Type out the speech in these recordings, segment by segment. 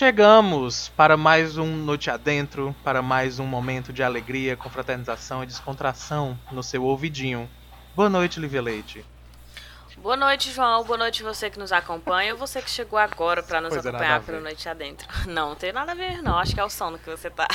chegamos para mais um Noite Adentro, para mais um momento de alegria, confraternização e descontração no seu ouvidinho. Boa noite, Livia Leite. Boa noite, João. Boa noite você que nos acompanha ou você que chegou agora para nos Pois é, acompanhar pelo. Noite Adentro. Não, não tem nada a ver, não. Acho que é o sono que você tá.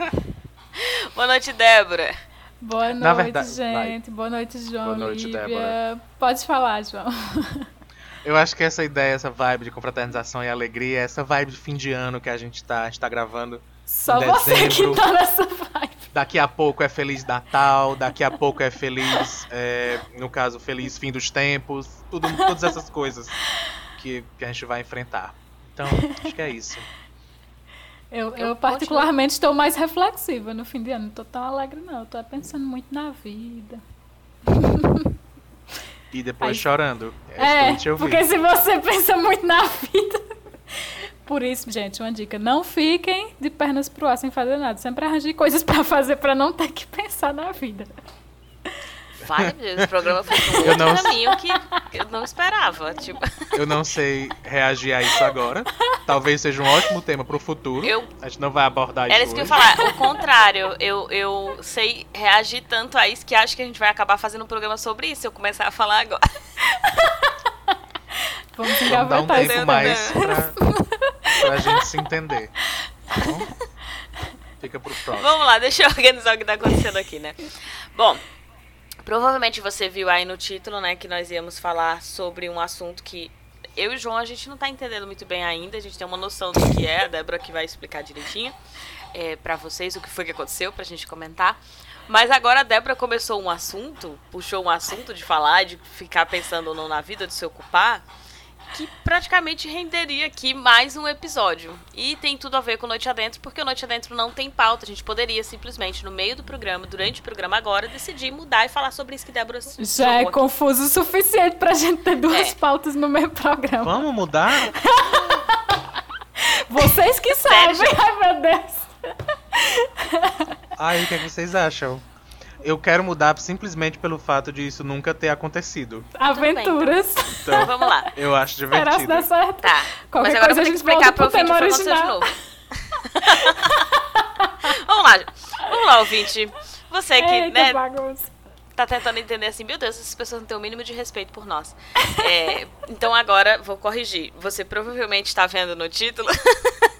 Boa noite, Débora. Boa noite, verdade, gente. Boa noite, João. Boa noite, Lívia. Débora. Pode falar, João. Eu acho que essa ideia, essa vibe de confraternização e alegria, essa vibe de fim de ano que a gente tá, a gente tá gravando. Só Em você que dezembro. tá nessa vibe. Daqui a pouco é Feliz Natal, daqui a pouco é Feliz, é, no caso, Feliz Fim dos Tempos, tudo, todas essas coisas que, que a gente vai enfrentar. Então, acho que é isso. Eu, Eu eu particularmente estou mais reflexiva no fim de ano. Não tô tão alegre, não. Eu tô pensando muito na vida. E depois Aí- chorando. É, É, porque se você pensa muito na vida. Por isso, gente, uma dica: não fiquem de pernas pro ar sem fazer nada. Sempre arranje coisas pra fazer pra não ter que pensar na vida. Vale, o programa foi um Eu outro não- caminho que eu não esperava. Tipo, Eu não sei reagir a isso agora. Talvez seja um ótimo tema pro futuro. eu A gente não vai abordar isso Era isso que eu ia falar. O contrário, eu, eu sei reagir tanto a isso que acho que a gente vai acabar fazendo um programa sobre isso se eu começar a falar agora. Vamos Vamos dar um tempo mais pra, pra gente se entender. Tá bom? Fica pro próximo. Vamos lá, deixa eu organizar o que tá acontecendo aqui, né? Bom, provavelmente você viu aí no título, né, que nós íamos falar sobre um assunto que eu e o João a gente não tá entendendo muito bem ainda, a gente tem uma noção do que é, a Débora que vai explicar direitinho é, para vocês o que foi que aconteceu pra gente comentar. Mas agora a Débora começou um assunto, puxou um assunto de falar, de ficar pensando ou não na vida, de se ocupar, que praticamente renderia aqui mais um episódio. E tem tudo a ver com Noite Adentro, porque o Noite Adentro não tem pauta. A gente poderia simplesmente, no meio do programa, durante o programa agora, decidir mudar e falar sobre isso que Débora Já é aqui. confuso o suficiente pra gente ter duas É. pautas no mesmo programa. Vamos mudar? Vocês que Sério, sabem, ai meu Deus. Aí, o que, é que vocês acham? Eu quero mudar simplesmente pelo fato de isso nunca ter acontecido. Aventuras. Então Então, vamos lá. eu acho se divertido. dar certo. Tá. Qualquer Mas agora coisa eu vou ter que explicar pro ouvinte o que aconteceu de novo. vamos lá. Vamos lá, ouvinte. Você que, Eita, né, bagunça. tá tentando entender assim, meu Deus, essas pessoas não têm o mínimo de respeito por nós. É, então agora, vou corrigir. Você provavelmente está vendo no título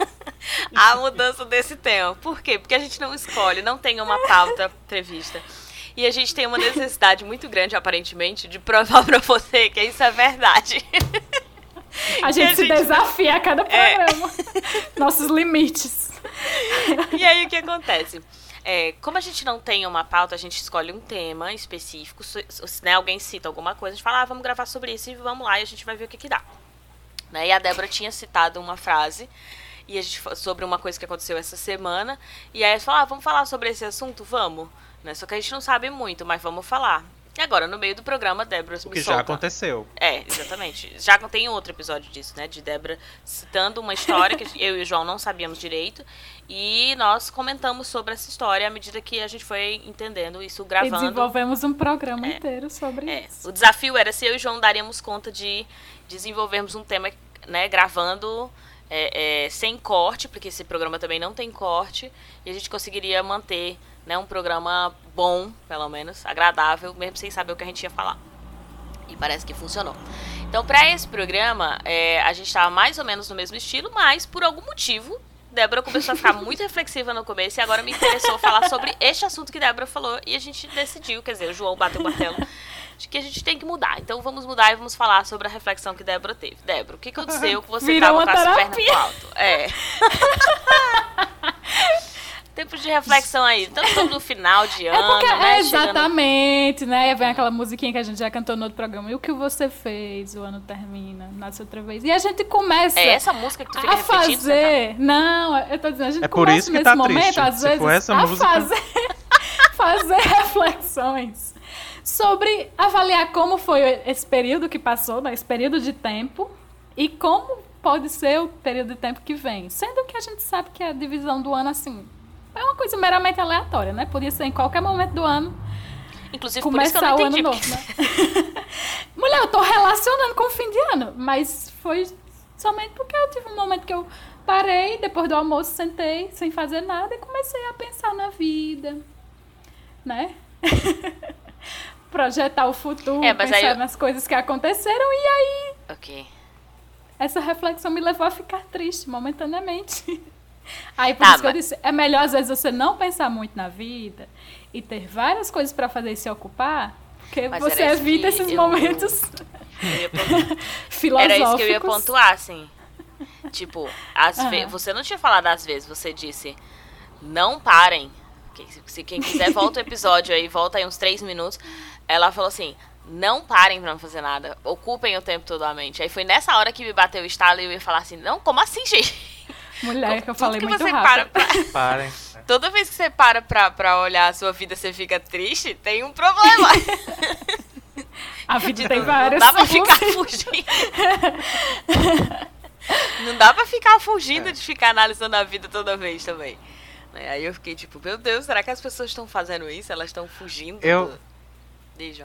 a mudança desse tema. Por quê? Porque a gente não escolhe, não tem uma pauta prevista. E a gente tem uma necessidade muito grande, aparentemente, de provar pra você que isso é verdade. A gente a se gente- desafia a cada É. programa. Nossos limites. E aí o que acontece? É, como a gente não tem uma pauta, a gente escolhe um tema específico. Se, se, né, alguém cita alguma coisa, a gente fala, ah, vamos gravar sobre isso e vamos lá e a gente vai ver o que, que dá. Né, e a Débora tinha citado uma frase e a gente, sobre uma coisa que aconteceu essa semana. E aí ela falou, ah, vamos falar sobre esse assunto? Vamos. Né, só que a gente não sabe muito, mas vamos falar. E agora, no meio do programa, Débora O me que já solta. aconteceu. É, exatamente. Já tem outro episódio disso, né? De Débora citando uma história que eu e o João não sabíamos direito. E nós comentamos sobre essa história à medida que a gente foi entendendo isso E gravando. desenvolvemos um programa É. inteiro sobre É, isso. o desafio era se eu e o João daríamos conta de desenvolvermos um tema, né, gravando é, é, sem corte, porque esse programa também não tem corte, e a gente conseguiria manter né, um programa bom, pelo menos, agradável, mesmo sem saber o que a gente ia falar. E parece que funcionou. Então, para esse programa, é, a gente estava mais ou menos no mesmo estilo, mas por algum motivo, Débora começou a ficar muito reflexiva no começo e agora me interessou falar sobre este assunto que Débora falou e a gente decidiu, quer dizer, o João bateu o martelo, de que a gente tem que mudar. Então vamos mudar e vamos falar sobre a reflexão que Débora teve. Débora, o que aconteceu que você Virou tava com as pernas pro alto? É. Tempo de reflexão aí. Estamos no final de É ano, porque né? é Chegando- exatamente, né? E vem aquela musiquinha que a gente já cantou no outro programa. E o que você fez? O ano termina, nasce outra vez. E a gente começa É essa música que tu fica a você tá? fazer. Não, eu tô dizendo, a gente É por começa isso que nesse tá momento, triste. às Se vezes, for essa a música- fazer, fazer reflexões sobre avaliar como foi esse período que passou, né? esse período de tempo, e como pode ser o período de tempo que vem. Sendo que a gente sabe que a divisão do ano, assim, é uma coisa meramente aleatória, né? Podia ser em qualquer momento do ano Inclusive, por isso que eu começar não o ano entendi. novo, né? Mulher, eu tô relacionando com o fim de ano, mas foi somente porque eu tive um momento que eu Parei, depois do almoço, sentei sem fazer nada e comecei a pensar na vida, né? Projetar o futuro, É, mas pensar eu- nas coisas que aconteceram e aí Ok. essa reflexão me levou a ficar triste momentaneamente. Aí por Tá, isso que eu mas- disse, é melhor às vezes você não pensar muito na vida e ter várias coisas pra fazer e se ocupar, porque Mas você evita esses eu- momentos Eu filosóficos. Era isso que eu ia pontuar, assim. Tipo, às Aham. ve- você não tinha falado às vezes, você disse, não parem. Se quem quiser, volta o episódio aí, volta aí uns três minutos. Ela falou assim, não parem pra não fazer nada, ocupem o tempo todo a mente. Aí foi nessa hora que me bateu o estalo e eu ia falar assim, não, como assim, gente? Mulher, que eu falei que muito você rápido. para pra- Parem. Toda vez que você para pra, pra olhar a sua vida, você fica triste, tem um problema. A vida tem Não vários. dá pra ficar fugindo. Não dá pra ficar fugindo É. de ficar analisando a vida toda vez também. Né, Aí eu fiquei tipo, meu Deus, será que as pessoas estão fazendo isso? Elas estão fugindo Eu- do... Diz.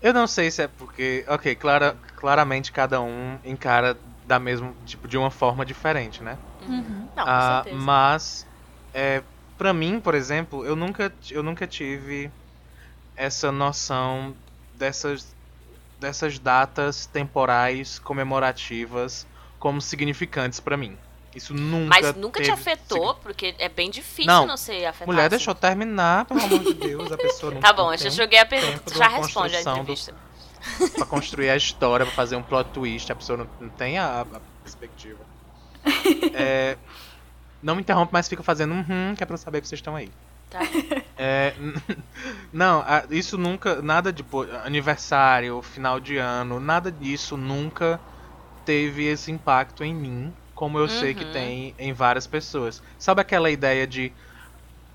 Eu não sei se é porque, ok, clara, claramente cada um encara da mesma, tipo, de uma forma diferente, né? Uhum. Não, com Ah, certeza. mas, é, para mim, por exemplo, eu nunca, eu nunca tive essa noção dessas, dessas datas temporais comemorativas como significantes pra mim. Isso nunca. Mas nunca te afetou, porque é bem difícil Não. não, ser afetado. Mulher, assim. deixa eu terminar, pelo amor de Deus, a pessoa não Tá bom, eu já joguei a pergunta, já responde a construção do- entrevista. pra construir a história, pra fazer um plot twist, a pessoa não, não tem a, a perspectiva. É, não me interrompe, mas fica fazendo um hum, que é pra eu saber que vocês estão aí. Tá. É, não, isso nunca, nada de aniversário, final de ano, nada disso nunca teve esse impacto em mim, como eu sei que Uhum. tem em várias pessoas. Sabe aquela ideia de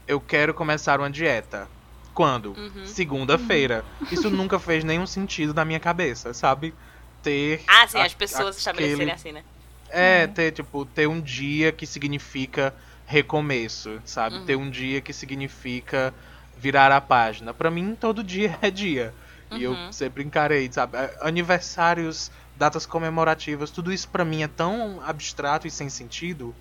eu quero começar uma dieta? Quando? Uhum. Segunda-feira. Isso nunca fez nenhum sentido na minha cabeça, sabe? Ter Ah, sim, a- as pessoas aquele- estabelecerem assim, né? é, ter, tipo, ter um dia que significa recomeço, sabe? Uhum. Ter um dia que significa virar a página. Pra mim, todo dia é dia. E eu Uhum. sempre encarei, sabe? Aniversários, datas comemorativas, tudo isso pra mim é tão abstrato e sem sentido.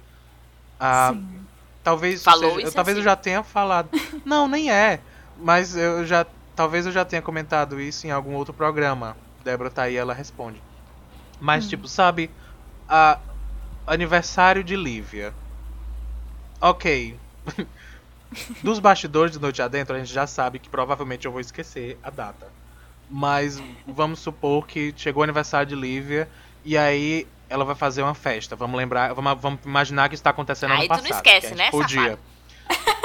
Ah, Sim. talvez Falou seja- isso talvez assim. eu já tenha falado. Não, nem é. Mas eu já. Talvez eu já tenha comentado isso em algum outro programa. Débora tá aí, ela responde. Mas, tipo, sabe, a aniversário de Lívia. Ok. Dos bastidores de Noite Adentro, a gente já sabe que provavelmente eu vou esquecer a data. Mas vamos supor que chegou o aniversário de Lívia e aí ela vai fazer uma festa. Vamos lembrar, vamos, vamos imaginar que isso tá acontecendo Aí ano tu não passado. esquece, gente né, Podia.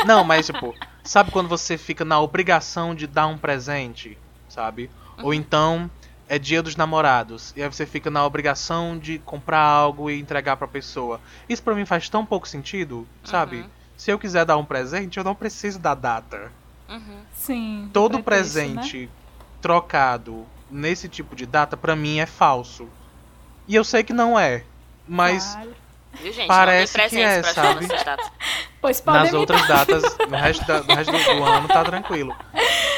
Não, mas tipo, sabe quando você fica na obrigação de dar um presente, sabe? Uhum. Ou então é dia dos namorados e aí você fica na obrigação de comprar algo e entregar pra pessoa. Isso pra mim faz tão pouco sentido, sabe? Uhum. Se eu quiser dar um presente, eu não preciso da data. Uhum. Sim. Todo pretexto, né? Trocado nesse tipo de data pra mim é falso. E eu sei que não é, mas Claro. Viu, gente? Parece não que é, sabe? Pois podem nas outras datas, no resto, da- no resto do ano tá tranquilo.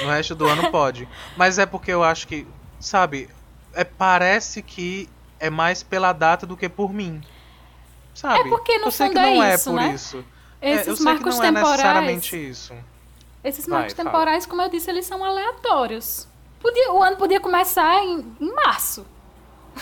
No resto do ano pode. Mas é porque eu acho que, sabe, é, parece que é mais pela data do que por mim. Sabe? É porque, no eu sei que fundo, é não é isso, por né? isso. É, Esses eu sei marcos que não é temporais. necessariamente isso. Esses Vai, marcos fala. temporais, como eu disse, eles são aleatórios. Podia- o ano podia começar em, em março.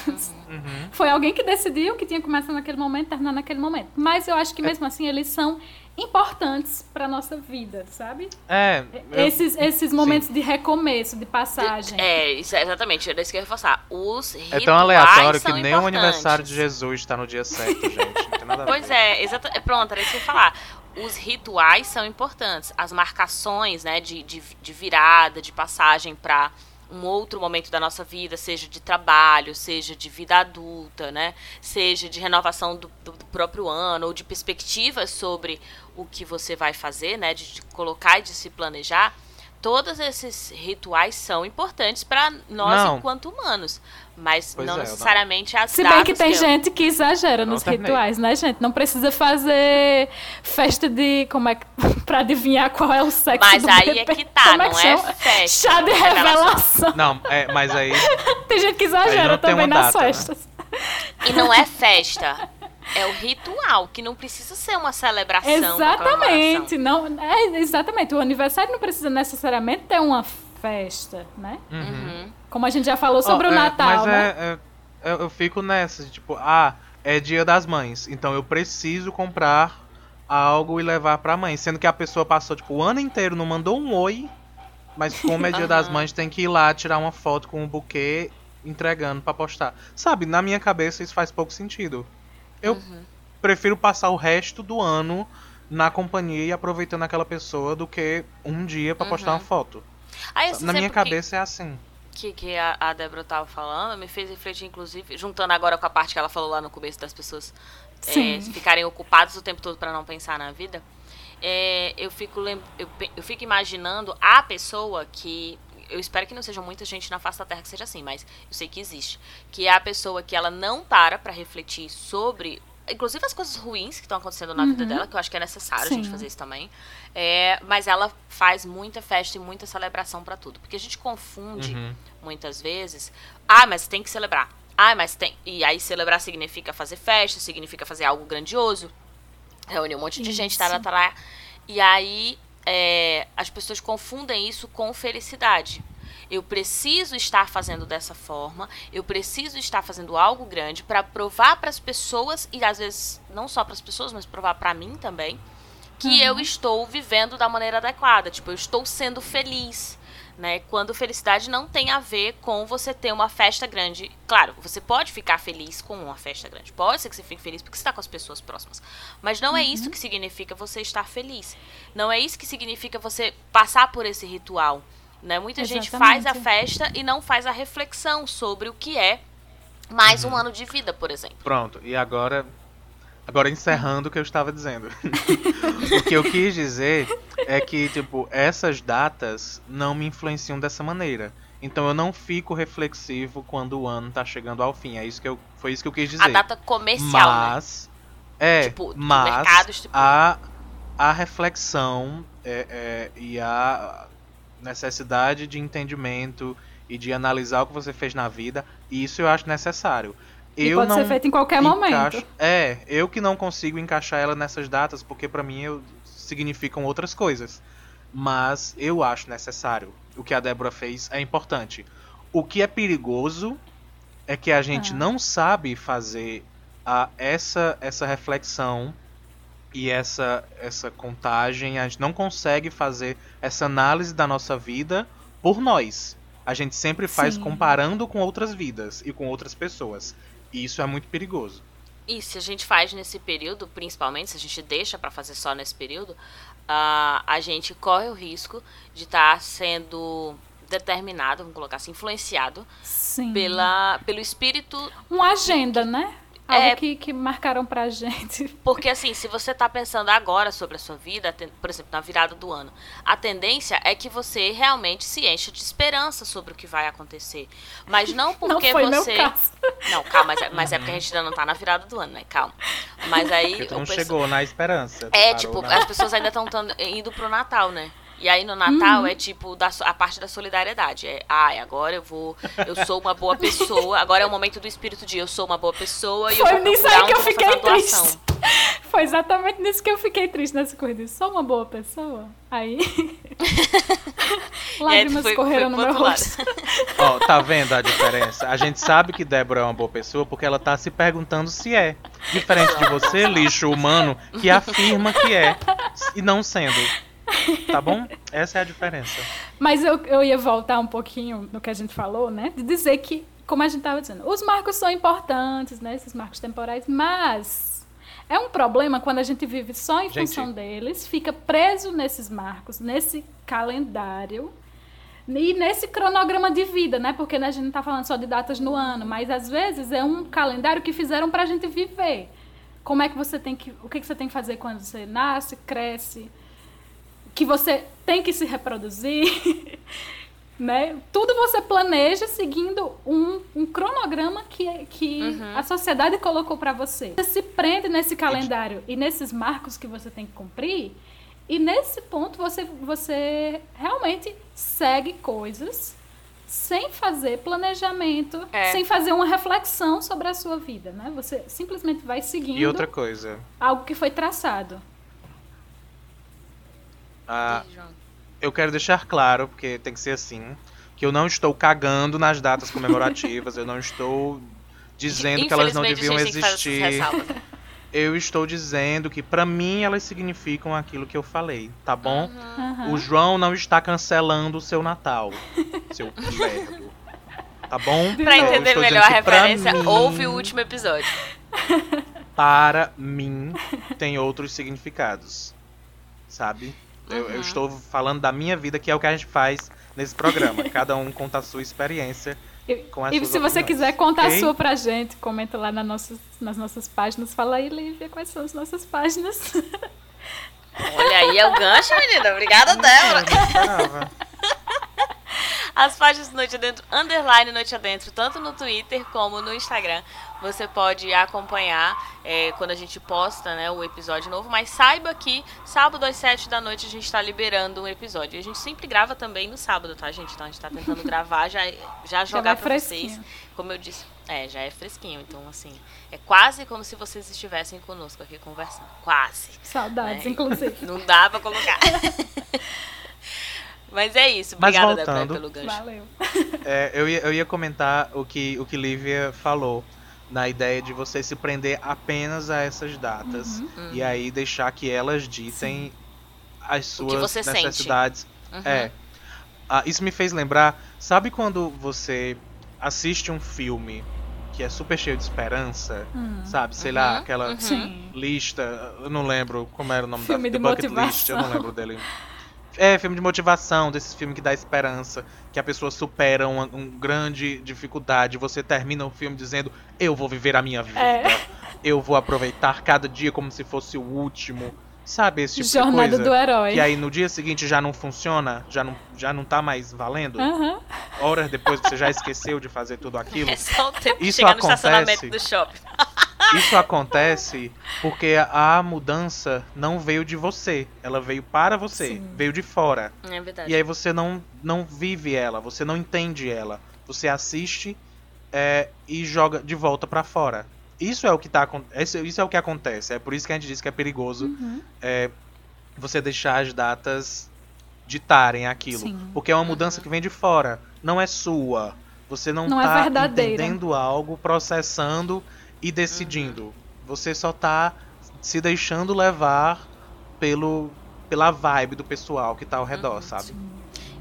Uhum. Foi alguém que decidiu que tinha que começar naquele momento, terminar naquele momento. Mas eu acho que mesmo assim eles são importantes para nossa vida, sabe? É, eu- Esses, esses momentos de recomeço, de passagem. É, isso é exatamente, era isso que eu ia reforçar. Os é tão aleatório que nem o aniversário de Jesus tá no dia certo, gente. Não tem nada a ver. Pois é, exata, é, pronto, era isso que eu ia falar. Os rituais são importantes. As marcações, né, de, de, de virada, de passagem para um outro momento da nossa vida, seja de trabalho, seja de vida adulta, né, seja de renovação do, do- próprio ano, ou de perspectivas sobre o que você vai fazer, né, de, de colocar e de se planejar. Todos esses rituais são importantes para nós Não. enquanto humanos, mas Pois não é, eu não- necessariamente as Se bem que tem eu- gente que exagera Não nos terminei. rituais, né, gente? Não precisa fazer festa de. Como é que. pra adivinhar qual é o sexo Mas do aí bebê. é que tá, Como não que é chama? festa. Chá de Revelação. Não, é, mas aí. Tem gente que exagera não também uma nas data, né? festas. E não é festa. É o ritual, que não precisa ser uma celebração. Exatamente. Não, é, exatamente. O aniversário não precisa necessariamente ter uma festa, né? Uhum. Como a gente já falou sobre Ó, o é, Natal, mas né? é, é- eu, fico nessa, tipo, ah, é dia das mães, então eu preciso comprar algo e levar pra mãe. Sendo que a pessoa passou, tipo, o ano inteiro, não mandou um oi, mas como é dia das mães, tem que ir lá tirar uma foto com um buquê entregando pra postar. Sabe, na minha cabeça isso faz pouco sentido. Eu Uhum. prefiro passar o resto do ano na companhia e aproveitando aquela pessoa do que um dia pra postar Uhum. uma foto. Aí, esse Na minha exemplo que- cabeça é assim. Que, que a, a Débora tava falando me fez refletir, inclusive, juntando agora com a parte que ela falou lá no começo das pessoas é, Sim. ficarem ocupadas o tempo todo para não pensar na vida. É, eu, fico eu, eu fico imaginando a pessoa que. Eu espero que não seja muita gente na face da Terra que seja assim, mas eu sei que existe. Que é a pessoa que ela não para pra refletir sobre. Inclusive as coisas ruins que estão acontecendo na vida Uhum. dela, que eu acho que é necessário a gente Sim. fazer isso também. É, mas ela faz muita festa e muita celebração pra tudo. Porque a gente confunde Uhum. muitas vezes. Ah, mas tem que celebrar. Ah, mas tem. E aí celebrar significa fazer festa, significa fazer algo grandioso. Reunir um monte de gente, Isso. tará, tará. E aí é, as pessoas confundem isso com felicidade. Eu preciso estar fazendo dessa forma, eu preciso estar fazendo algo grande para provar para as pessoas e às vezes não só para as pessoas, mas provar para mim também que eu estou vivendo da maneira adequada, tipo, eu estou sendo feliz, né? Quando felicidade não tem a ver com você ter uma festa grande. Claro, você pode ficar feliz com uma festa grande. Pode ser que você fique feliz porque você está com as pessoas próximas. Mas não é isso que significa você estar feliz. Não é isso que significa você passar por esse ritual. Né? Muita gente faz a Exatamente. festa e não faz a reflexão sobre o que é mais um ano de vida, por exemplo. Pronto, e agora. Agora encerrando o que eu estava dizendo. o que eu quis dizer é que, tipo, essas datas não me influenciam dessa maneira. Então eu não fico reflexivo quando o ano tá chegando ao fim. É isso que eu, foi isso que eu quis dizer. A data comercial, né? mas. É, Tipo, mas mercado, tipo- a, a reflexão é, é, e a necessidade de entendimento e de analisar o que você fez na vida, isso eu acho necessário. E eu pode não ser feito em qualquer momento. encaixo- É, eu que não consigo encaixar ela nessas datas, porque pra mim eu, significam outras coisas. Mas eu acho necessário. O que a Débora fez é importante. O que é perigoso é que a gente Ah. não sabe fazer a, essa, essa reflexão e essa, essa contagem. A gente não consegue fazer essa análise da nossa vida por nós. A gente sempre faz Sim. comparando com outras vidas e com outras pessoas. E isso é muito perigoso. E se a gente faz nesse período, principalmente, se a gente deixa pra fazer só nesse período, ah, a gente corre o risco de estar sendo determinado, vamos colocar assim, influenciado Sim. pela, pelo espírito. Uma agenda, né? Algo É. que, que marcaram pra gente. Porque, assim, se você tá pensando agora sobre a sua vida, por exemplo, na virada do ano, a tendência é que você realmente se encha de esperança sobre o que vai acontecer. Mas não porque não foi você. meu caso. Não, calma, mas é, mas é porque a gente ainda não tá na virada do ano, né? Calma. Mas aí. Porque tu o não chegou na esperança. É, tipo, na- as pessoas ainda estão indo pro Natal, né? E aí no Natal Uhum. é tipo da a parte da solidariedade. É, ai, agora eu vou. Eu sou uma boa pessoa. Agora é o momento do espírito de eu sou uma boa pessoa e eu Foi vou nisso aí que eu fiquei triste. Foi exatamente nisso que eu fiquei triste nessa corrida. Sou uma boa pessoa? Aí. Lágrimas foi- correram foi no meu rosto. Ó, tá vendo a diferença? A gente sabe que Débora é uma boa pessoa porque ela tá se perguntando se é. Diferente de você, lixo humano, que afirma que é e não sendo. Tá bom? Essa é a diferença. Mas eu, eu ia voltar um pouquinho no que a gente falou, né? De dizer que, como a gente estava dizendo, os marcos são importantes, né? Esses marcos temporais, mas é um problema quando a gente vive só em Gente. função deles, fica preso nesses marcos, nesse calendário e nesse cronograma de vida, né? Porque né, a gente não está falando só de datas no ano, mas às vezes é um calendário que fizeram para a gente viver. Como é que você tem que, o que, que você tem que fazer quando você nasce, cresce, que você tem que se reproduzir, né? Tudo você planeja seguindo um, um cronograma que, que Uhum. a sociedade colocou para você. Você se prende nesse calendário e nesses marcos que você tem que cumprir, e nesse ponto você, você realmente segue coisas sem fazer planejamento, É. sem fazer uma reflexão sobre a sua vida, né? Você simplesmente vai seguindo E outra coisa, algo que foi traçado. A, Ih, João. eu quero deixar claro, porque tem que ser assim, que eu não estou cagando nas datas comemorativas, eu não estou dizendo que elas não deviam existir. ressalvas. Eu estou dizendo que pra mim elas significam aquilo que eu falei, tá bom? Aham. O João não está cancelando o seu Natal, seu lerdo. Tá bom? Pra Eu entender melhor a referência, mim- ouve o último episódio. Para mim, tem outros significados. Sabe? Eu, eu Uhum. estou falando da minha vida, que é o que a gente faz nesse programa. Cada um conta a sua experiência. E, com as e suas se você quiser contar ok? a sua pra gente, comenta lá nas nossas, nas nossas páginas. Fala aí, Lívia, quais são as nossas páginas. Olha aí, é o gancho, menina. Obrigada, Débora. As páginas Noite Adentro, underline Noite Adentro, tanto no Twitter como no Instagram. Você pode acompanhar é, quando a gente posta né, o episódio novo. Mas saiba que sábado às 7 da noite a gente está liberando um episódio. E a gente sempre grava também no sábado, tá, gente? Então a gente tá tentando gravar, já, já jogar vai pra vocês. Como eu disse, é, já é fresquinho. Então, assim, é quase como se vocês estivessem conosco aqui conversando. Quase. Saudades, É. inclusive. Não dá pra colocar. Mas é isso. Mas Obrigada, Débora, voltando. pelo gancho. Valeu. É, eu, ia, eu ia comentar o que, o que Lívia falou. Na ideia de você se prender apenas a essas datas. Uhum. E aí deixar que elas ditem as O que suas necessidades. Uhum. É. Ah, isso me fez lembrar, sabe quando você assiste um filme que é super cheio de esperança? Hum. Sabe, sei Uhum, lá, aquela uhum. Sim. lista, eu não lembro como era o nome Filme da de The Bucket List, eu não motivação. lembro dele. É, filme de motivação, desses filmes que dá esperança, que a pessoa supera uma, uma grande dificuldade, você termina o filme dizendo, eu vou viver a minha vida, É. eu vou aproveitar cada dia como se fosse o último, sabe, esse tipo Jornada de coisa. do herói. Que aí no dia seguinte já não funciona, já não, já não tá mais valendo. Aham. Horas depois você já esqueceu de fazer tudo aquilo. É só o tempo de Isso chegar no acontece. estacionamento do shopping. Isso acontece porque a mudança não veio de você, ela veio para você, Sim. veio de fora. É verdade. E aí você não, não vive ela, você não entende ela. Você assiste é, e joga de volta pra fora. Isso é o que tá isso, é o que acontece. É por isso que a gente diz que é perigoso Uhum. é, você deixar as datas ditarem aquilo. Sim. Porque é uma mudança que vem de fora, não é sua. Você não, Não é tá verdadeira. entendendo algo, processando e decidindo. Você só tá se deixando levar pelo pela vibe do pessoal que tá ao redor, Uhum, sabe?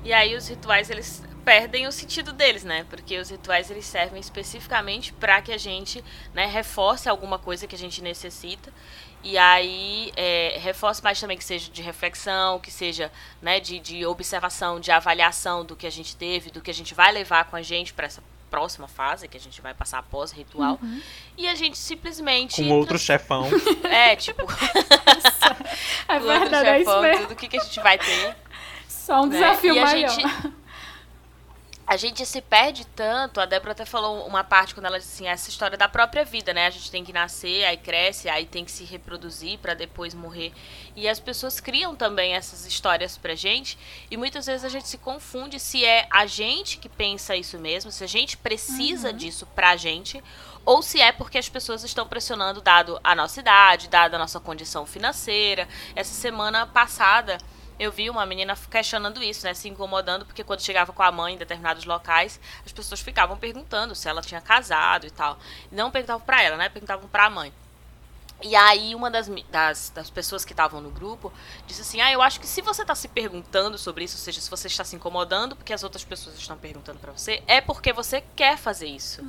E aí os rituais eles perdem o sentido deles, né? Porque os rituais eles servem especificamente para que a gente, né, reforce alguma coisa que a gente necessita. E aí é, reforce mais também que seja de reflexão, que seja né, de, de observação, de avaliação do que a gente teve, do que a gente vai levar com a gente para essa próxima fase que a gente vai passar após o ritual. E a gente simplesmente Com outro chefão. é tipo É com outro verdade, é isso chefão, mesmo. tudo o que, que a gente vai ter. Só um né? desafio e a maior. Gente, a gente se perde tanto. A Débora até falou uma parte quando ela disse assim: essa história da própria vida, né? A gente tem que nascer, aí cresce, aí tem que se reproduzir para depois morrer. E as pessoas criam também essas histórias pra gente. E muitas vezes a gente se confunde se é a gente que pensa isso mesmo, se a gente precisa disso pra gente. Ou se é porque as pessoas estão pressionando, dado a nossa idade, dado a nossa condição financeira. Essa semana passada, eu vi uma menina questionando isso, né? Se incomodando, porque quando chegava com a mãe em determinados locais, as pessoas ficavam perguntando se ela tinha casado e tal. Não perguntavam pra ela, né? Perguntavam pra mãe. E aí uma das, das, das pessoas que estavam no grupo disse assim, ah, eu acho que se você está se perguntando sobre isso, ou seja, se você está se incomodando porque as outras pessoas estão perguntando pra você, é porque você quer fazer isso.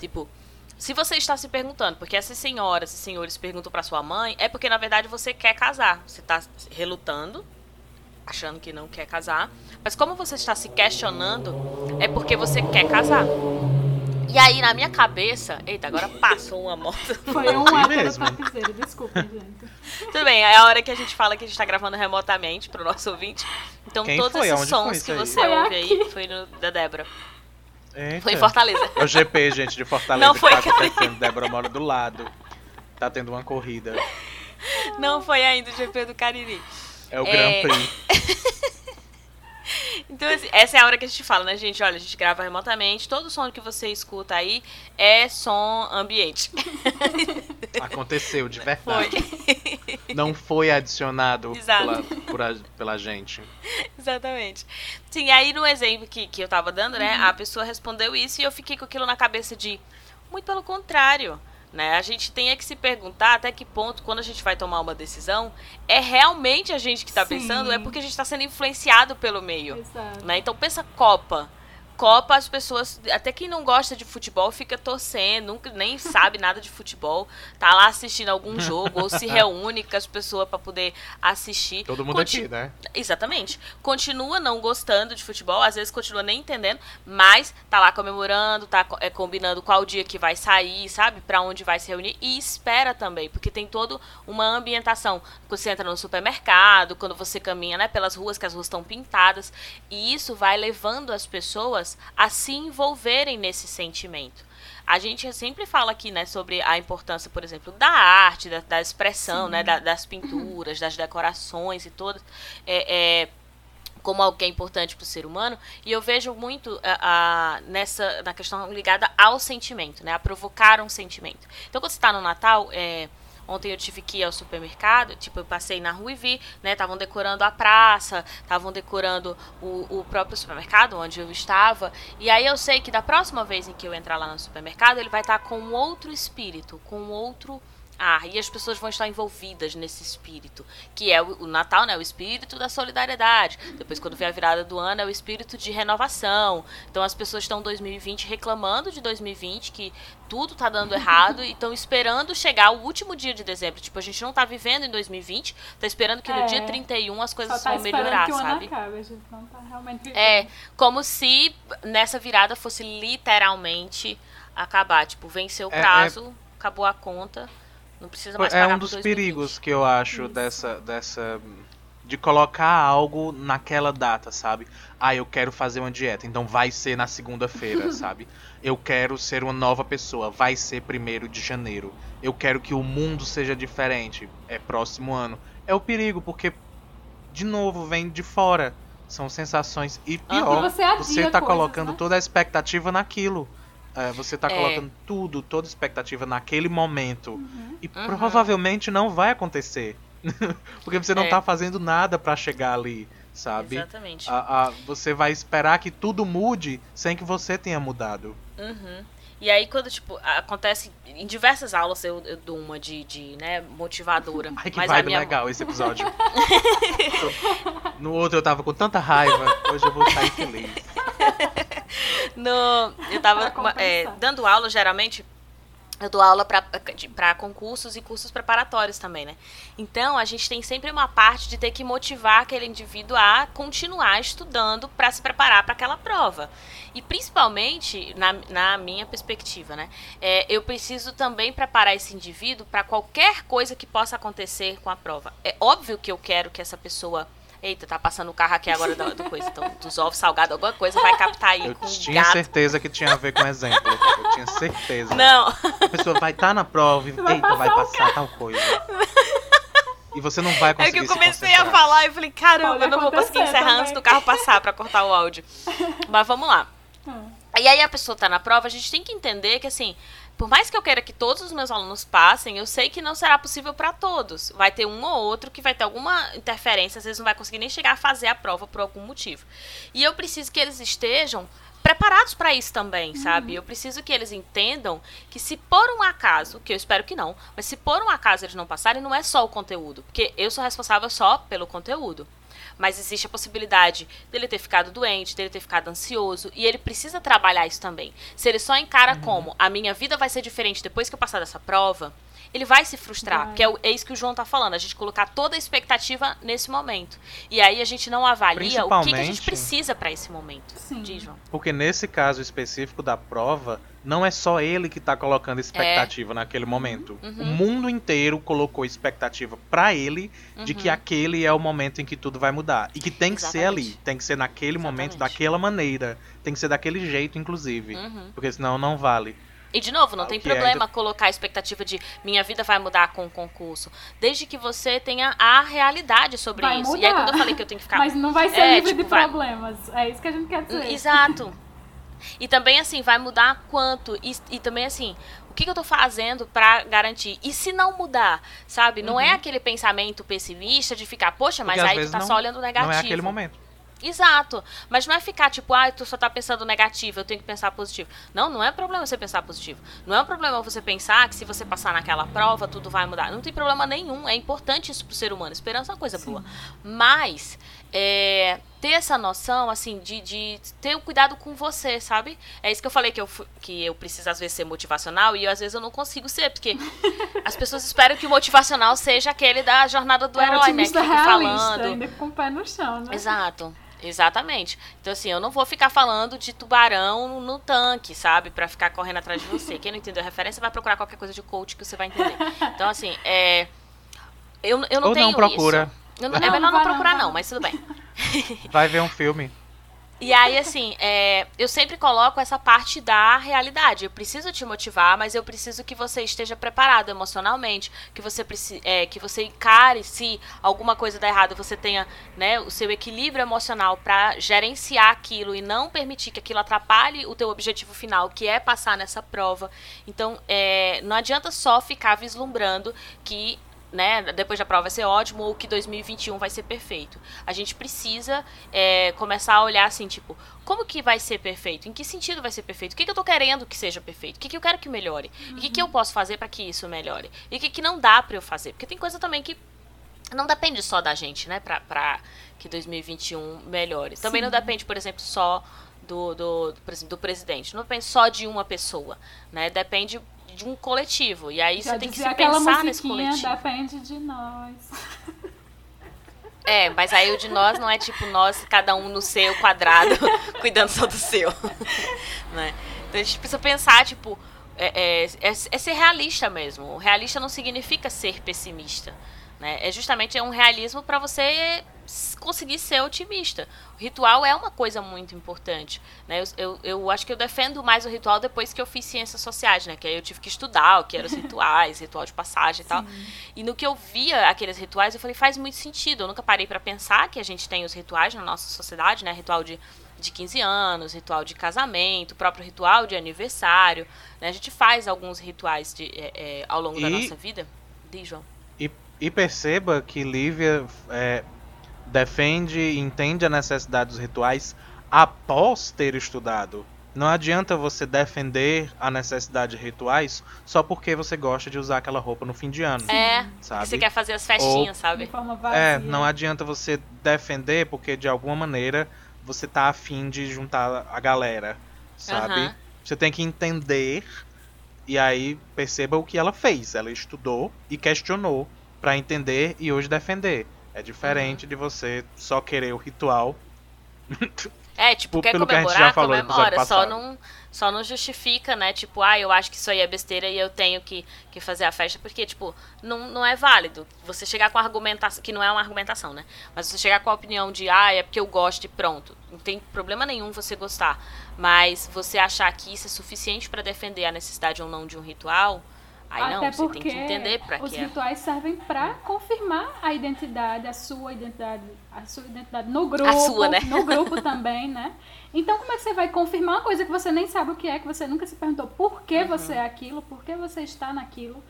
Tipo, se você está se perguntando, porque essas senhoras e senhores perguntam pra sua mãe, é porque na verdade você quer casar. Você tá relutando, achando que não quer casar. Mas como você está se questionando, é porque você quer casar. E aí, na minha cabeça. Eita, agora passou uma moto. Foi um ato desculpa, gente. Tudo bem, é a hora que a gente fala que a gente tá gravando remotamente pro nosso ouvinte. Então, Quem todos foi? esses Aonde foi sons que você Foi ouve aí foi no da Débora. Eita. Foi em Fortaleza. É o GP, gente, de Fortaleza Não foi, que tá acontecendo. Débora mora do lado. Tá tendo uma corrida. Não foi ainda o GP do Cariri. É o É. Grand Prix. Então, assim, essa é a hora que a gente fala, né, gente? Olha, a gente grava remotamente, todo som que você escuta aí é som ambiente. Aconteceu, de verdade. Foi. Não foi adicionado pela, por a- pela gente. Exatamente. Sim, aí no exemplo que, que eu tava dando, né, a pessoa respondeu isso e eu fiquei com aquilo na cabeça de, muito pelo contrário. Né? A gente tem é que se perguntar até que ponto, quando a gente vai tomar uma decisão, é realmente a gente que está pensando, é porque a gente está sendo influenciado pelo meio. Exato. Né? Então pensa Copa. Copa, as pessoas, até quem não gosta de futebol, fica torcendo, nunca nem sabe nada de futebol, tá lá assistindo algum jogo, ou se reúne com as pessoas para poder assistir. Todo mundo Conti- aqui, né? Exatamente. Continua não gostando de futebol, às vezes continua nem entendendo, mas tá lá comemorando, tá é, combinando qual dia que vai sair, sabe? Pra onde vai se reunir e espera também, porque tem toda uma ambientação. Quando você entra no supermercado, quando você caminha, né, pelas ruas, que as ruas estão pintadas, e isso vai levando as pessoas a se envolverem nesse sentimento. A gente sempre fala aqui, né, sobre a importância, por exemplo, da arte, da, da expressão, né, da- das pinturas, das decorações e todas. É, é, como algo que é importante para o ser humano e eu vejo muito a, a- nessa na questão ligada ao sentimento, né, a provocar um sentimento. Então quando você está no Natal, é, ontem eu tive que ir ao supermercado, tipo eu passei na rua e vi, né, estavam decorando a praça, estavam decorando o, o próprio supermercado onde eu estava. E aí eu sei que da próxima vez em que eu entrar lá no supermercado ele vai estar com outro espírito, com outro ah, e as pessoas vão estar envolvidas nesse espírito, que é o, o Natal, né? O espírito da solidariedade. Depois, quando vem a virada do ano, é o espírito de renovação. Então, as pessoas estão em 2020 reclamando de 2020, que tudo tá dando errado, e estão esperando chegar o último dia de dezembro. Tipo, a gente não tá vivendo em 2020, tá esperando que no É. dia 31 as coisas tá vão esperando melhorar, que o ano sabe? acabe, a gente não tá realmente vivendo. É, como se nessa virada fosse literalmente acabar. Tipo, venceu o É, é- prazo, acabou a conta, não precisa mais É pagar um dos 2020. perigos que eu acho dessa, dessa. De colocar algo naquela data, sabe? Ah, eu quero fazer uma dieta, então vai ser na segunda-feira, sabe? Eu quero ser uma nova pessoa, vai ser primeiro de janeiro. Eu quero que o mundo seja diferente, é próximo ano. É o perigo, porque, de novo, vem de fora. São sensações. E pior, E você você tá coisas, colocando né? toda a expectativa naquilo. É, você tá É. colocando tudo, toda expectativa naquele momento. Uhum. E Uhum. provavelmente não vai acontecer. Porque você não É. tá fazendo nada pra chegar ali, sabe? Exatamente. A- a- você vai esperar que tudo mude sem que você tenha mudado. Uhum. E aí, quando, tipo, acontece em diversas aulas, eu, eu dou uma de, de né, motivadora. Ai, que mas a vibe minha legal esse episódio. no outro eu tava com tanta raiva, hoje eu vou sair feliz. No, eu tava é, dando aula, geralmente, eu dou aula para concursos e cursos preparatórios também, né? Então, a gente tem sempre uma parte de ter que motivar aquele indivíduo a continuar estudando para se preparar para aquela prova. E principalmente, na, na minha perspectiva, né? É, eu preciso também preparar esse indivíduo para qualquer coisa que possa acontecer com a prova. É óbvio que eu quero que essa pessoa. Eita, tá passando o carro aqui agora do, do coisa, então, dos ovos salgados, alguma coisa vai captar aí Eu com tinha gato. certeza que tinha a ver com exemplo. Eu tinha certeza. Não, A pessoa vai estar na prova e eita, vai passar tal coisa. E você não vai É conseguir que eu comecei a falar e falei, caramba, Pode eu não vou conseguir encerrar também. antes do carro passar pra cortar o áudio. Mas vamos lá. Hum. E aí a pessoa tá na prova, a gente tem que entender que assim, por mais que eu queira que todos os meus alunos passem, eu sei que não será possível para todos. Vai ter um ou outro que vai ter alguma interferência, às vezes não vai conseguir nem chegar a fazer a prova por algum motivo. E eu preciso que eles estejam preparados para isso também, sabe? Eu preciso que eles entendam que se por um acaso, que eu espero que não, mas se por um acaso eles não passarem, não é só o conteúdo, porque eu sou responsável só pelo conteúdo. Mas existe a possibilidade dele ter ficado doente, dele ter ficado ansioso, e ele precisa trabalhar isso também. Se ele só encara como a minha vida vai ser diferente depois que eu passar dessa prova, ele vai se frustrar, Vai. porque é, o- é isso que o João tá falando, a gente colocar toda a expectativa nesse momento. E aí a gente não avalia o que, que a gente precisa para esse momento. Sim. Diz, João. Porque nesse caso específico da prova, não é só ele que tá colocando expectativa naquele momento. Uhum. O mundo inteiro colocou expectativa pra ele de que Uhum. aquele é o momento em que tudo vai mudar. E que tem que ser Exatamente. ali, tem que ser naquele momento, Exatamente. daquela maneira. Tem que ser daquele jeito, inclusive. Uhum. Porque senão não vale. E de novo, não tem é problema ainda- colocar a expectativa de minha vida vai mudar com o concurso. Desde que você tenha a realidade sobre Vai isso. mudar. E aí quando eu falei que eu tenho que ficar. Mas não vai ser É, livre tipo, de vai- problemas. É isso que a gente quer dizer. Exato. E também, assim, vai mudar quanto. E, e também, assim, o que, que eu tô fazendo pra garantir? E se não mudar, sabe? Não é aquele pensamento pessimista de ficar, poxa, mas Uhum. Porque aí tu tá não- só olhando o negativo. Não é aquele momento. Exato. Mas não é ficar tipo, ah, tu só tá pensando negativo, eu tenho que pensar positivo. Não, não é problema você pensar positivo. Não é um problema você pensar que se você passar naquela prova, tudo vai mudar. Não tem problema nenhum. É importante isso pro ser humano. Esperança é uma coisa boa. Mas é, ter essa noção, assim, de, de ter o cuidado com você, sabe? É isso que eu falei que eu, que eu preciso, às vezes, ser motivacional e às vezes eu não consigo ser, porque as pessoas esperam que o motivacional seja aquele da jornada do é herói, né? Que fica falando. ainda com o pé no chão, né? Exato. Exatamente. Então, assim, eu não vou ficar falando de tubarão no tanque, sabe? Pra ficar correndo atrás de você. Quem não entendeu a referência vai procurar qualquer coisa de coach que você vai entender. Então, assim, é. Eu, eu não Ou tenho não procura. isso. Eu não- é Não, melhor não não não, procurar, não, não. mas tudo bem. Vai ver um filme. E aí, assim, é, eu sempre coloco essa parte da realidade. Eu preciso te motivar, mas eu preciso que você esteja preparado emocionalmente, que você é, que você encare se alguma coisa dá errado, você tenha né, o seu equilíbrio emocional para gerenciar aquilo e não permitir que aquilo atrapalhe o teu objetivo final, que é passar nessa prova. Então, é, não adianta só ficar vislumbrando que né, depois da prova vai ser ótimo ou que 2021 vai ser perfeito. A gente precisa é, começar a olhar assim, tipo, como que vai ser perfeito? Em que sentido vai ser perfeito? O que, que eu tô querendo que seja perfeito? O que, que eu quero que melhore? E o que, que eu posso fazer para que isso melhore? E o que, que não dá para eu fazer? Porque tem coisa também que não depende só da gente, né, pra, pra que 2021 melhore. Também não depende, por exemplo, só do, do, por exemplo, do presidente. Não depende só de uma pessoa, né? Depende de um coletivo. E aí Já você tem que se pensar nesse coletivo. depende de nós. É, mas aí o de nós não é tipo nós, cada um no seu quadrado, cuidando só do seu. né? Então a gente precisa pensar, tipo, é, é, é, é ser realista mesmo. O realista não significa ser pessimista. Né? É justamente um realismo para você conseguir ser otimista. O ritual é uma coisa muito importante. Né? Eu, eu, eu acho que eu defendo mais o ritual depois que eu fiz ciências sociais, né? Que aí eu tive que estudar o que eram os rituais, ritual de passagem e tal. E no que eu via aqueles rituais, eu falei, faz muito sentido. Eu nunca parei para pensar que a gente tem os rituais na nossa sociedade, né? Ritual de, de 15 anos, ritual de casamento, o próprio ritual de aniversário. Né? A gente faz alguns rituais de, é, é, ao longo da E- nossa vida. Diz, João. E, e perceba que Lívia é, defende e entende a necessidade dos rituais após ter estudado. Não adianta você defender a necessidade de rituais só porque você gosta de usar aquela roupa no fim de ano, É, que sabe? você quer fazer as festinhas, De sabe? forma vazia. É, não adianta você defender porque de alguma maneira você tá afim de juntar a galera, sabe? Você tem que entender e aí perceba o que ela fez. Ela estudou e questionou pra entender e hoje defender. É diferente de você só querer o ritual. É, tipo, quer pelo que a gente comemorar, já falou comemora. Só não, só não justifica, né? Tipo, ah, eu acho que isso aí é besteira e eu tenho que, que fazer a festa. Porque, tipo, não, não é válido. Você chegar com a argumentação, que não é uma argumentação, né? Mas você chegar com a opinião de, ah, é porque eu gosto e pronto. Não tem problema nenhum você gostar. Mas você achar que isso é suficiente pra defender a necessidade ou não de um ritual, aí Até não, você porque tem que entender pra os que é. rituais servem pra confirmar a identidade, a sua identidade, a sua identidade no grupo, A sua, né? no grupo também, né? Então como é que você vai confirmar uma coisa que você nem sabe o que é, que você nunca se perguntou por que Uhum. você é aquilo, por que você está naquilo,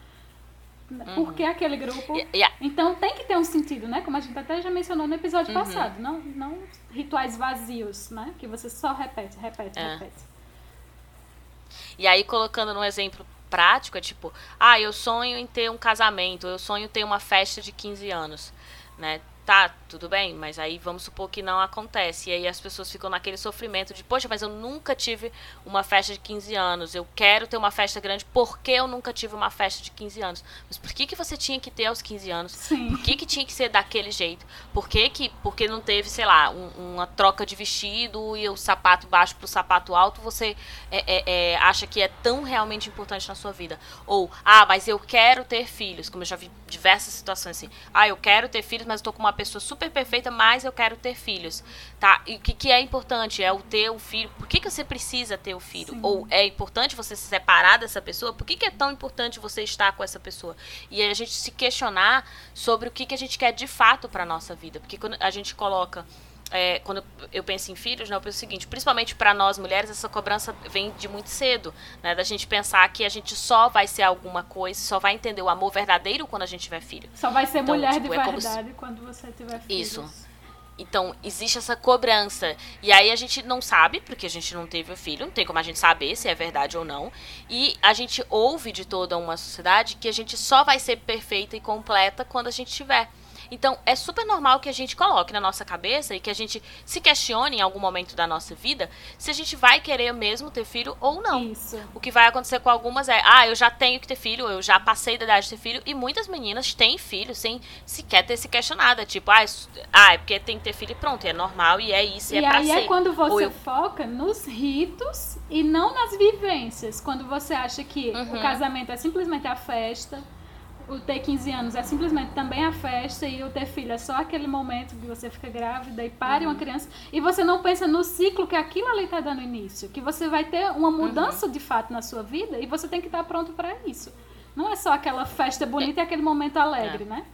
por que aquele grupo? A- Então tem que ter um sentido, né? Como a gente até já mencionou no episódio Uhum. passado, não, não rituais vazios, né? Que você só repete, repete, É. repete. E aí, colocando num exemplo prático, é tipo, ah, eu sonho em ter um casamento, eu sonho em ter uma festa de 15 anos, né? Tá, tudo bem, mas aí vamos supor que não acontece. E aí as pessoas ficam naquele sofrimento de, poxa, mas eu nunca tive uma festa de 15 anos. Eu quero ter uma festa grande porque eu nunca tive uma festa de 15 anos. Mas por que, que você tinha que ter aos 15 anos? Sim. Por que, que tinha que ser daquele jeito? Por que, que porque não teve, sei lá, um- uma troca de vestido e o sapato baixo pro sapato alto, você é, é, é, acha que é tão realmente importante na sua vida? Ou, ah, mas eu quero ter filhos, como eu já vi diversas situações assim. Ah, eu quero ter filhos, mas eu tô com uma pessoa super super perfeita, mas eu quero ter filhos, tá? E o que, que é importante é o ter o filho. Por que, que você precisa ter o filho? Sim. Ou é importante você se separar dessa pessoa? Por que, que é tão importante você estar com essa pessoa? E a gente se questionar sobre o que, que a gente quer de fato para nossa vida. Porque quando a gente coloca é, quando eu penso em filhos, né, eu penso o seguinte, principalmente para nós mulheres, essa cobrança vem de muito cedo, né, da gente pensar que a gente só vai ser alguma coisa, só vai entender o amor verdadeiro quando a gente tiver filho. Só vai ser Então, mulher tipo, de é verdade quando você tiver filhos. Isso. Então, existe essa cobrança. E aí a gente não sabe, porque a gente não teve o filho, não tem como a gente saber se é verdade ou não. E a gente ouve de toda uma sociedade que a gente só vai ser perfeita e completa quando a gente tiver. Então, é super normal que a gente coloque na nossa cabeça e que a gente se questione em algum momento da nossa vida se a gente vai querer mesmo ter filho ou não. Isso. O que vai acontecer com algumas é, ah, eu já tenho que ter filho, eu já passei da idade de ter filho, e muitas meninas têm filho sem sequer ter se questionado. Tipo, ah, isso- ah, é porque tem que ter filho e pronto, e é normal, e é isso, e, E é pra aí ser. é quando você eu- foca nos ritos e não nas vivências. Quando você acha que Uhum. o casamento é simplesmente a festa, o ter 15 anos é simplesmente também a festa e o ter filho é só aquele momento que você fica grávida e pare Uhum. uma criança e você não pensa no ciclo que aquilo ali está dando início, que você vai ter uma Uhum. mudança de fato na sua vida e você tem que estar pronto para isso. Não é só aquela festa bonita e aquele momento alegre, É. né?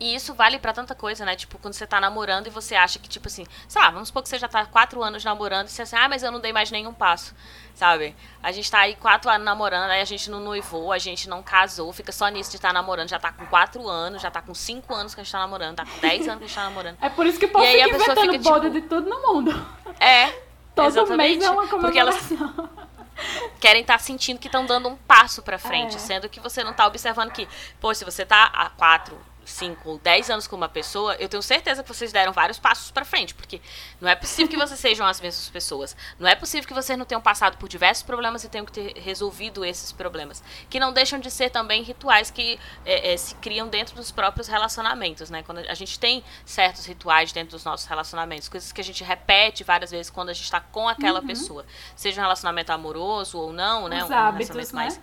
E isso vale pra tanta coisa, né? Tipo, quando você tá namorando e você acha que, tipo assim, sei lá, vamos supor que você já tá quatro anos namorando e você assim, ah, mas eu não dei mais nenhum passo, sabe? A gente tá aí quatro anos namorando, aí a gente não noivou, a gente não casou, fica só nisso de estar namorando, já tá com quatro anos, já tá com cinco anos que a gente tá namorando, tá com dez anos que a gente tá namorando. É por isso que o povo E aí a fica pessoa inventando fica, boda tipo- de tudo no mundo. É, Todo exatamente. mês é uma porque elas querem estar sentindo que estão dando um passo pra frente, É. sendo que você não tá observando que, pô, se você tá há quatro, cinco ou dez anos com uma pessoa, eu tenho certeza que vocês deram vários passos pra frente, porque não é possível que vocês sejam as mesmas pessoas. Não é possível que vocês não tenham passado por diversos problemas e tenham que ter resolvido esses problemas, que não deixam de ser também rituais que é, é, se criam dentro dos próprios relacionamentos, né? Quando a gente tem certos rituais dentro dos nossos relacionamentos, coisas que a gente repete várias vezes quando a gente está com aquela pessoa, seja um relacionamento amoroso ou não, né? Os um hábitos, relacionamento né? mais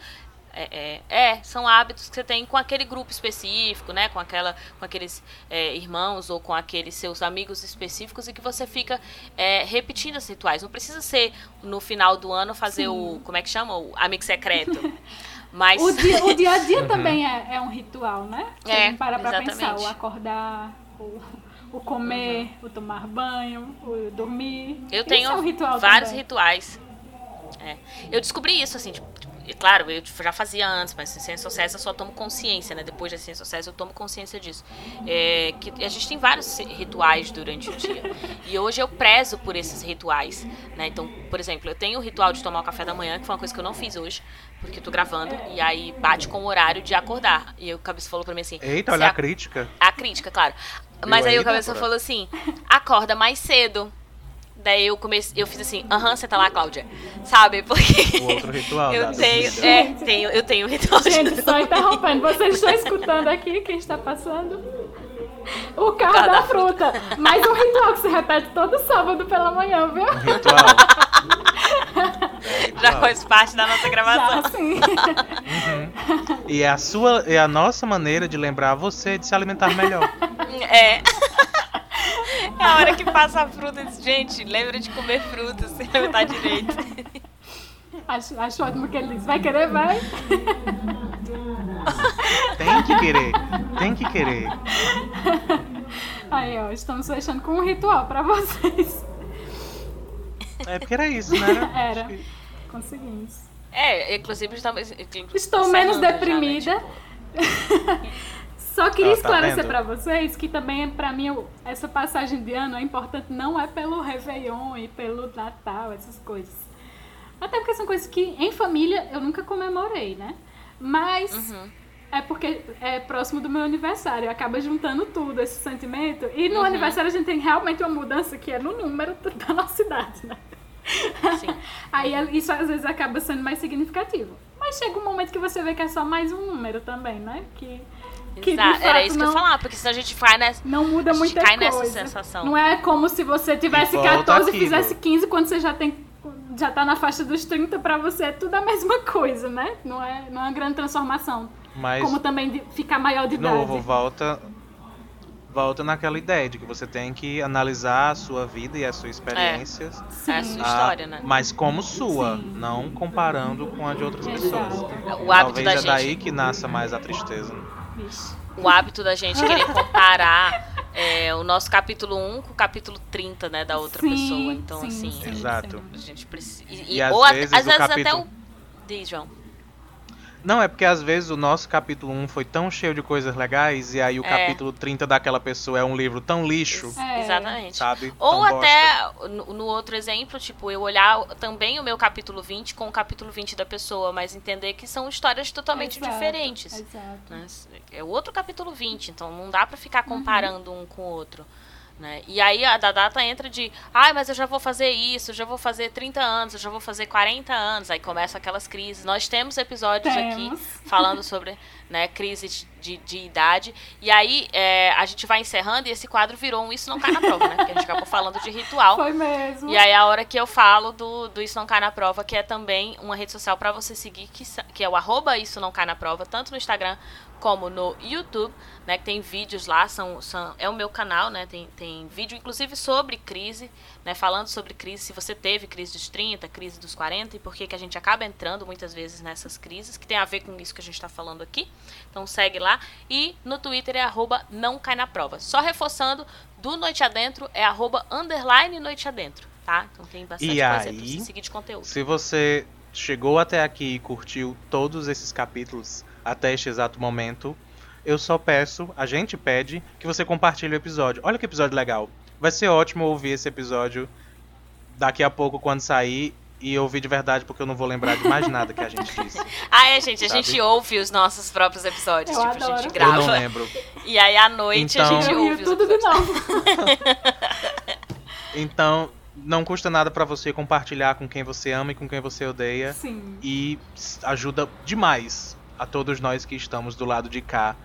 é, é, é, são hábitos que você tem com aquele grupo específico, né? Com, aquela, com aqueles é, irmãos ou com aqueles seus amigos específicos e que você fica é, repetindo esses rituais. Não precisa ser no final do ano fazer o. Como é que chama? O amigo secreto. Mas. O dia, o dia a dia também é, é um ritual, né? Se É, a gente parar pra exatamente. pensar, o acordar, o, o comer, o tomar banho, o dormir. Eu tenho é um ritual vários também. rituais. É. Eu descobri isso, assim, tipo, claro, eu já fazia antes, mas em ciências sociais eu só tomo consciência, né? Depois das ciências sociais eu tomo consciência disso. É, que a gente tem vários rituais durante o dia. E hoje eu prezo por esses rituais, né? Então, por exemplo, eu tenho o ritual de tomar o café da manhã, que foi uma coisa que eu não fiz hoje, porque eu tô gravando, e aí bate com o horário de acordar. E o cabeça falou pra mim assim... Eita, "Você olha a ac- crítica. a crítica, claro. Mas Eu aí o cabeça falou assim: acorda mais cedo. Daí eu comecei, eu fiz assim, aham, senta lá, Cláudia. Sabe? Porque O outro ritual eu tenho, é, tenho, eu tenho ritual de Gente, só interrompendo, vocês estão escutando aqui quem está passando? O carro carro da da fruta. Mais um ritual que se repete todo sábado pela manhã, viu? Ritual. É, já ritual. faz parte da nossa Já gravação. assim. E é a sua, é a nossa maneira de lembrar você de se alimentar melhor. É. É a hora que passa a fruta e diz, gente, lembra de comer fruta, se alimentar direito. Acho, acho ótimo que ele diz. Vai querer? Vai. Tem que querer, tem que querer. Aí, ó, estamos fechando com um ritual pra vocês. É porque era isso, né? Era. Acho que- Conseguimos. É, inclusive estamos. Estou menos encerrando já, né? deprimida. Só queria Ó, tá esclarecer vendo? pra vocês que também, pra mim, essa passagem de ano é importante não é pelo Réveillon e pelo Natal, essas coisas. Até porque são coisas que, em família, eu nunca comemorei, né? Mas Uhum. é porque é próximo do meu aniversário. Acaba juntando tudo, esse sentimento. E no Uhum. aniversário a gente tem realmente uma mudança que é no número da nossa idade, né? Sim. Aí isso às vezes acaba sendo mais significativo. Mas chega um momento que você vê que é só mais um número também, né? Que, que de Exato, fato Era isso que eu não, ia falar, porque senão a gente vai nessa. não muda A gente muita cai coisa. nessa sensação. Não é como se você tivesse E volta 14 e fizesse 15 quando você já tem já tá na faixa dos 30 pra você é tudo a mesma coisa, né? Não é, não é uma grande transformação. Mas, como também de ficar maior de de idade. novo, volta. volta naquela ideia de que você tem que analisar a sua vida e a sua experiência, Sim. É a sua ah, história, né? mas como sua, Sim. não comparando com a de outras pessoas. O hábito Talvez da é gente. daí que nasça mais a tristeza. né? Vixe. o hábito da gente querer comparar é, o nosso capítulo 1 com o capítulo 30, né, da outra Sim, pessoa. Então, sim, assim, sim, Exato. sim. a gente precisa. E E, às ou a- vezes às vezes até capítulo- o. Diz, João. Não, é porque às vezes o nosso capítulo 1 foi tão cheio de coisas legais e aí o É. capítulo 30 daquela pessoa é um livro tão lixo, É. Exatamente. sabe? Ou Tão até, no, no outro exemplo, tipo, eu olhar também o meu capítulo 20 com o capítulo 20 da pessoa, mas entender que são histórias totalmente Exato, diferentes. Exato. né? É o outro capítulo 20, então não dá pra Uhum. ficar comparando um com o outro. Né? E aí a da data entra de, ai, mas eu já vou fazer isso, eu já vou fazer 30 anos, eu já vou fazer 40 anos. Aí começam aquelas crises. Nós temos episódios aqui Temos. falando sobre né, crise de, de, de idade. E aí é, a gente vai encerrando e esse quadro virou um Isso Não Cai na Prova, né? Porque a gente acabou falando de ritual. Foi mesmo. E aí a hora que eu falo do, do Isso Não Cai na Prova, que é também uma rede social pra você seguir, que, que é o arroba Isso Não Cai na Prova, tanto no Instagram como no YouTube, né? Que tem vídeos lá, são, são, é o meu canal, né? Tem, tem vídeo, inclusive, sobre crise, né? Falando sobre crise, se você teve crise dos 30, crise dos 40, e por que que a gente acaba entrando muitas vezes nessas crises, que tem a ver com isso que a gente está falando aqui. Então segue lá. E no Twitter é arroba não cai na prova. Só reforçando, do Noite Adentro é arroba underline Noite Adentro, tá? Então tem bastante E coisa aí? pra você seguir de conteúdo. Se você chegou até aqui e curtiu todos esses capítulos até este exato momento, eu só peço, a gente pede, que você compartilhe o episódio. Olha que episódio legal. Vai ser ótimo ouvir esse episódio daqui a pouco quando sair e ouvir de verdade, porque eu não vou lembrar de mais nada que a gente disse. Ah, é, gente, a Sabe? gente ouve os nossos próprios episódios. Eu tipo, a gente adoro. Eu não grava. lembro. E aí à noite Então- a gente Eu ouve. tudo de novo. Então, não custa nada pra você compartilhar com quem você ama e com quem você odeia. Sim. e ajuda demais a todos nós que estamos do lado de cá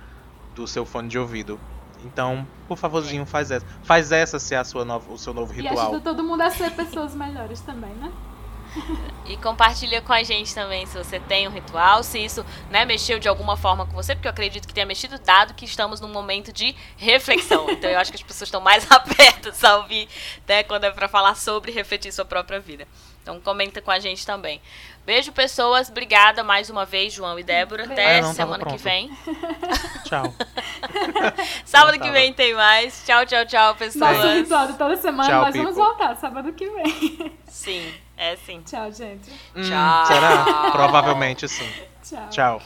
do seu fone de ouvido. Então, por favorzinho, faz essa. Faz essa ser a sua nova, o seu novo E ritual. ajuda todo mundo a ser pessoas melhores também, né? E compartilha com a gente também se você tem um ritual, se isso né, mexeu de alguma forma com você, porque eu acredito que tenha mexido, dado que estamos num momento de reflexão. Então eu acho que as pessoas estão mais abertas a ouvir né, quando é pra falar sobre refletir sua própria vida. Então comenta com a gente também. Beijo, pessoas. Obrigada mais uma vez, João e Débora. Até Ah, semana que vem. Tchau. Sábado que vem tem mais. Tchau, tchau, tchau, Nosso pessoas. episódio toda semana, Tchau, nós vamos people. voltar sábado que vem. Sim, é sim. Tchau, gente. Hum, Tchau. será? Provavelmente sim. Tchau. Tchau.